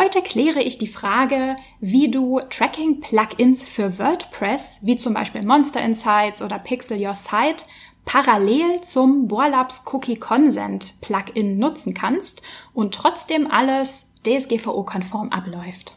Heute kläre ich die Frage, wie du Tracking-Plugins für WordPress, wie zum Beispiel Monster Insights oder Pixel Your Site, parallel zum Borlabs Cookie Consent Plugin nutzen kannst und trotzdem alles DSGVO-konform abläuft.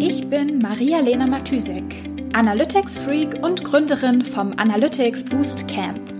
Ich bin Maria-Lena Matysek, Analytics-Freak und Gründerin vom Analytics Boost Camp.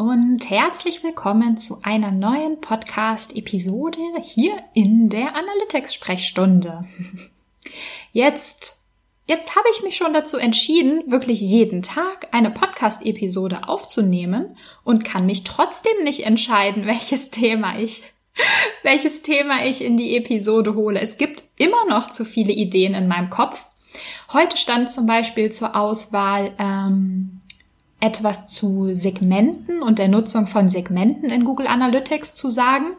und herzlich willkommen zu einer neuen Podcast-Episode hier in der Analytics-Sprechstunde. Jetzt, jetzt habe ich mich schon dazu entschieden, wirklich jeden Tag eine Podcast-Episode aufzunehmen und kann mich trotzdem nicht entscheiden, welches Thema ich, welches Thema ich in die Episode hole. Es gibt immer noch zu viele Ideen in meinem Kopf. Heute stand zum Beispiel zur Auswahl, ähm, etwas zu Segmenten und der Nutzung von Segmenten in Google Analytics zu sagen,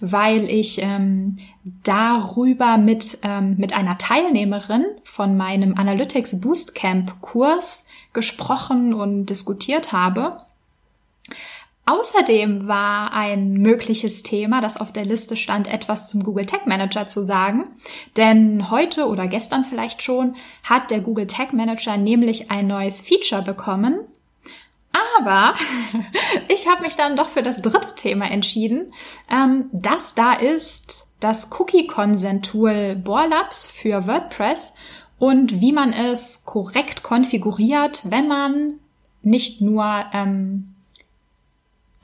weil ich ähm, darüber mit, ähm, mit einer Teilnehmerin von meinem Analytics Boostcamp Kurs gesprochen und diskutiert habe. Außerdem war ein mögliches Thema, das auf der Liste stand, etwas zum Google Tag Manager zu sagen. Denn heute oder gestern vielleicht schon hat der Google Tag Manager nämlich ein neues Feature bekommen, aber ich habe mich dann doch für das dritte Thema entschieden. Ähm, das da ist das Cookie Consent Tool Borlabs für WordPress und wie man es korrekt konfiguriert, wenn man nicht nur ähm,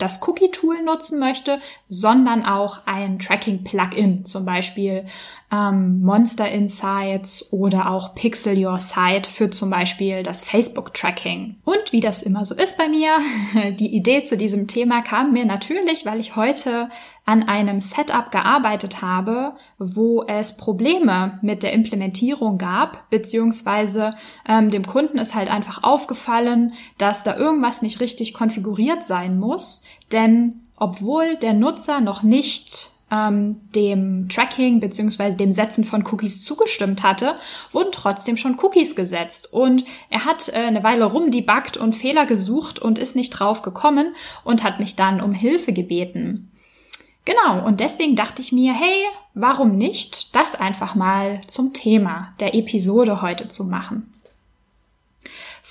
das Cookie-Tool nutzen möchte, sondern auch ein Tracking-Plugin, zum Beispiel ähm, Monster Insights oder auch Pixel Your Site für zum Beispiel das Facebook-Tracking. Und wie das immer so ist bei mir, die Idee zu diesem Thema kam mir natürlich, weil ich heute an einem Setup gearbeitet habe, wo es Probleme mit der Implementierung gab, beziehungsweise ähm, dem Kunden ist halt einfach aufgefallen, dass da irgendwas nicht richtig konfiguriert sein muss, denn obwohl der Nutzer noch nicht ähm, dem Tracking beziehungsweise dem Setzen von Cookies zugestimmt hatte, wurden trotzdem schon Cookies gesetzt. Und er hat äh, eine Weile rumdebuggt und Fehler gesucht und ist nicht drauf gekommen und hat mich dann um Hilfe gebeten. Genau, und deswegen dachte ich mir, hey, warum nicht das einfach mal zum Thema der Episode heute zu machen?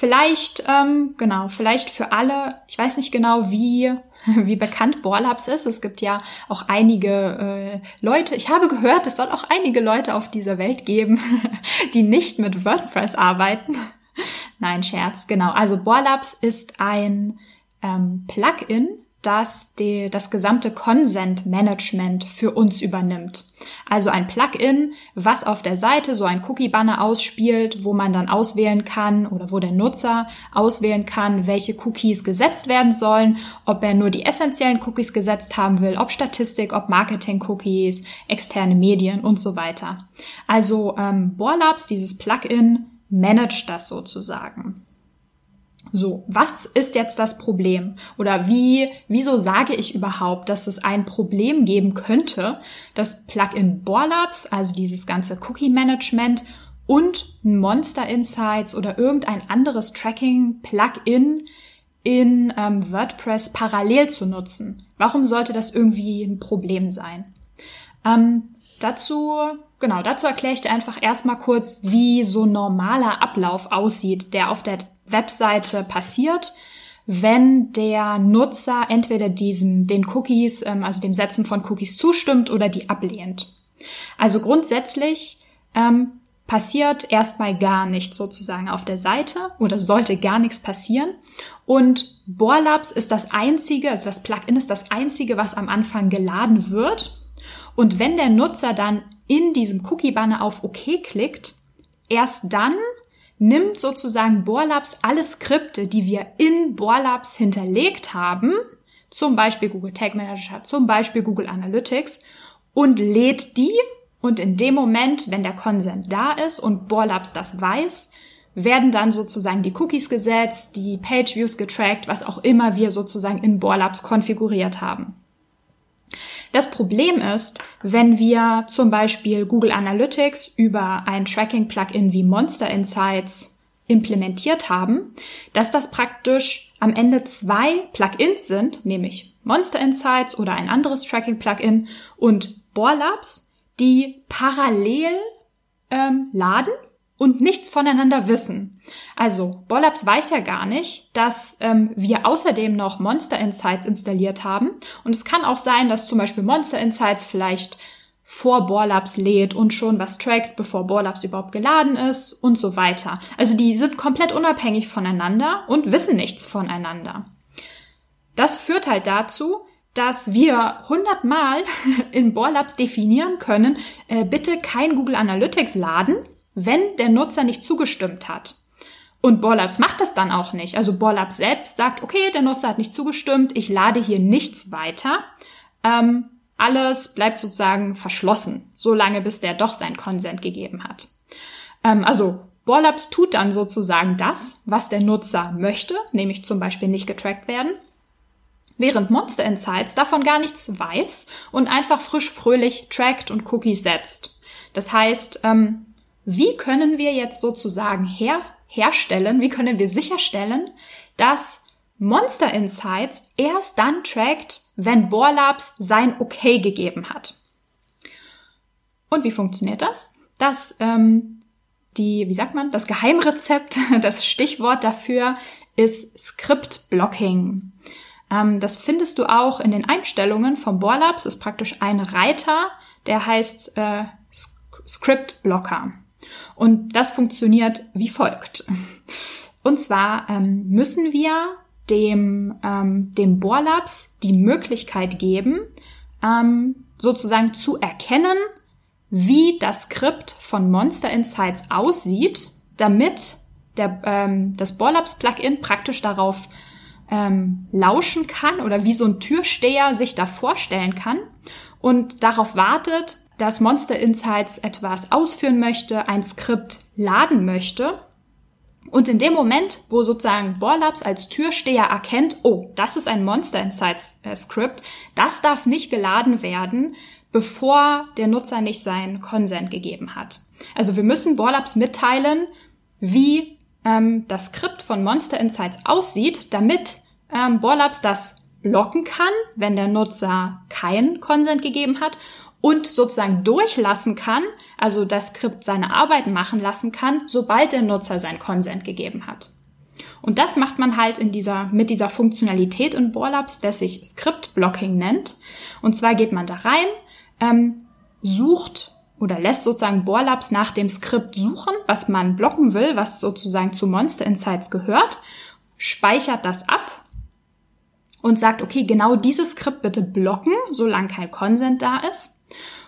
Vielleicht, ähm, genau, vielleicht für alle, ich weiß nicht genau, wie, wie bekannt Borlabs ist. Es gibt ja auch einige äh, Leute, ich habe gehört, es soll auch einige Leute auf dieser Welt geben, die nicht mit WordPress arbeiten. Nein, Scherz, genau. Also Borlabs ist ein ähm, Plugin das die, das gesamte Consent Management für uns übernimmt. Also ein Plugin, was auf der Seite so ein Cookie-Banner ausspielt, wo man dann auswählen kann oder wo der Nutzer auswählen kann, welche Cookies gesetzt werden sollen, ob er nur die essentiellen Cookies gesetzt haben will, ob Statistik, ob Marketing-Cookies, externe Medien und so weiter. Also ähm, Borlabs, dieses Plugin, managt das sozusagen. So, was ist jetzt das Problem? Oder wie, wieso sage ich überhaupt, dass es ein Problem geben könnte, dass Plugin Borlabs, also dieses ganze Cookie Management und Monster Insights oder irgendein anderes Tracking Plugin in ähm, WordPress parallel zu nutzen? Warum sollte das irgendwie ein Problem sein? Ähm, dazu, genau, dazu erkläre ich dir einfach erstmal kurz, wie so normaler Ablauf aussieht, der auf der Webseite passiert, wenn der Nutzer entweder diesen, den Cookies, ähm, also dem Setzen von Cookies zustimmt oder die ablehnt. Also grundsätzlich ähm, passiert erstmal gar nichts sozusagen auf der Seite oder sollte gar nichts passieren. Und Borlabs ist das einzige, also das Plugin ist das einzige, was am Anfang geladen wird. Und wenn der Nutzer dann in diesem Cookie-Banner auf OK klickt, erst dann nimmt sozusagen Borlabs alle Skripte, die wir in Borlabs hinterlegt haben, zum Beispiel Google Tag Manager, zum Beispiel Google Analytics, und lädt die Und in dem Moment, wenn der Consent da ist und Borlabs das weiß, werden dann sozusagen die Cookies gesetzt, die Page Views getrackt, was auch immer wir sozusagen in Borlabs konfiguriert haben. Das Problem ist, wenn wir zum Beispiel Google Analytics über ein Tracking-Plugin wie Monster Insights implementiert haben, dass das praktisch am Ende zwei Plugins sind, nämlich Monster Insights oder ein anderes Tracking-Plugin und Borlabs, die parallel ähm, laden und nichts voneinander wissen. Also Bollabs weiß ja gar nicht, dass ähm, wir außerdem noch Monster Insights installiert haben. Und es kann auch sein, dass zum Beispiel Monster Insights vielleicht vor Borlabs lädt und schon was trackt, bevor Borlabs überhaupt geladen ist und so weiter. Also die sind komplett unabhängig voneinander und wissen nichts voneinander. Das führt halt dazu, dass wir hundertmal in Borlabs definieren können, äh, bitte kein Google Analytics laden, wenn der Nutzer nicht zugestimmt hat. Und Borlabs macht das dann auch nicht. Also Borlabs selbst sagt, okay, der Nutzer hat nicht zugestimmt, ich lade hier nichts weiter. Ähm, alles bleibt sozusagen verschlossen, solange bis der doch sein Consent gegeben hat. Ähm, also Borlabs tut dann sozusagen das, was der Nutzer möchte, nämlich zum Beispiel nicht getrackt werden, während Monster Insights davon gar nichts weiß und einfach frisch fröhlich trackt und Cookies setzt. Das heißt, ähm, wie können wir jetzt sozusagen her herstellen, wie können wir sicherstellen, dass Monster Insights erst dann trackt, wenn Borlabs sein Okay gegeben hat. Und wie funktioniert das? Das, ähm, die, wie sagt man, das Geheimrezept, das Stichwort dafür ist Script Blocking. Ähm, das findest du auch in den Einstellungen von Borlabs, ist praktisch ein Reiter, der heißt äh, Script Blocker. Und das funktioniert wie folgt. Und zwar ähm, müssen wir dem, ähm, dem Bohrlabs die Möglichkeit geben, ähm, sozusagen zu erkennen, wie das Skript von Monster Insights aussieht, damit der, ähm, das Bohrlabs Plugin praktisch darauf ähm, lauschen kann oder wie so ein Türsteher sich da vorstellen kann und darauf wartet, dass Monster Insights etwas ausführen möchte, ein Skript laden möchte. Und in dem Moment, wo sozusagen Borlabs als Türsteher erkennt, oh, das ist ein Monster Insights äh, Script, das darf nicht geladen werden, bevor der Nutzer nicht seinen Consent gegeben hat. Also wir müssen Borlabs mitteilen, wie ähm, das Skript von Monster Insights aussieht, damit ähm, Borlabs das blocken kann, wenn der Nutzer keinen Consent gegeben hat und sozusagen durchlassen kann, also das Skript seine Arbeit machen lassen kann, sobald der Nutzer sein Consent gegeben hat. Und das macht man halt in dieser, mit dieser Funktionalität in Borlabs, das sich Script Blocking nennt. Und zwar geht man da rein, ähm, sucht oder lässt sozusagen Borlabs nach dem Skript suchen, was man blocken will, was sozusagen zu Monster Insights gehört, speichert das ab und sagt, okay, genau dieses Skript bitte blocken, solange kein Consent da ist.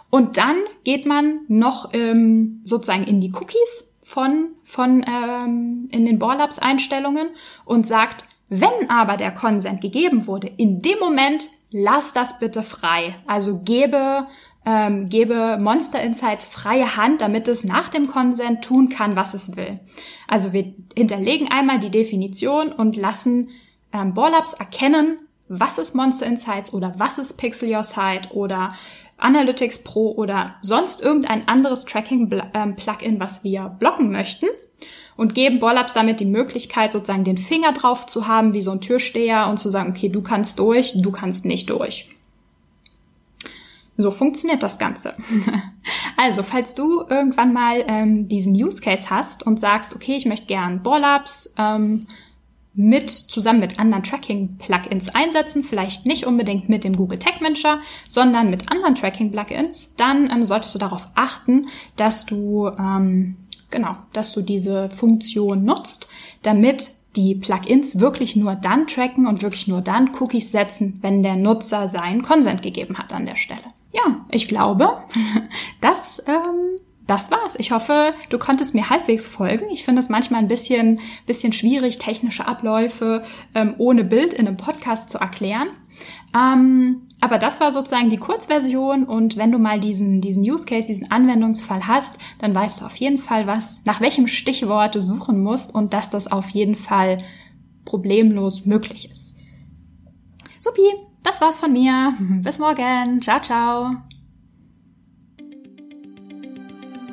Und dann geht man noch ähm, sozusagen in die Cookies von, von ähm, in den Borlabs Einstellungen und sagt, wenn aber der Consent gegeben wurde, in dem Moment lass das bitte frei. Also gebe ähm, gebe Monster Insights freie Hand, damit es nach dem Consent tun kann, was es will. Also wir hinterlegen einmal die Definition und lassen ähm, Borlabs erkennen, was ist Monster Insights oder was ist Pixel Your Site oder Analytics Pro oder sonst irgendein anderes Tracking-Plugin, was wir blocken möchten und geben Borlabs damit die Möglichkeit, sozusagen den Finger drauf zu haben, wie so ein Türsteher und zu sagen, okay, du kannst durch, du kannst nicht durch. So funktioniert das Ganze. also, falls du irgendwann mal ähm, diesen Use Case hast und sagst, okay, ich möchte gern Borlabs ähm, mit zusammen mit anderen Tracking-Plugins einsetzen, vielleicht nicht unbedingt mit dem Google Tag Manager, sondern mit anderen Tracking-Plugins, dann ähm, solltest du darauf achten, dass du ähm, genau, dass du diese Funktion nutzt, damit die Plugins wirklich nur dann tracken und wirklich nur dann Cookies setzen, wenn der Nutzer seinen Consent gegeben hat an der Stelle. Ja, ich glaube, das ähm, das war's. Ich hoffe, du konntest mir halbwegs folgen. Ich finde es manchmal ein bisschen, bisschen schwierig, technische Abläufe ähm, ohne Bild in einem Podcast zu erklären. Ähm, aber das war sozusagen die Kurzversion und wenn du mal diesen, diesen Use Case, diesen Anwendungsfall hast, dann weißt du auf jeden Fall, was, nach welchem Stichwort du suchen musst und dass das auf jeden Fall problemlos möglich ist. Supi, das war's von mir. Bis morgen. Ciao, ciao.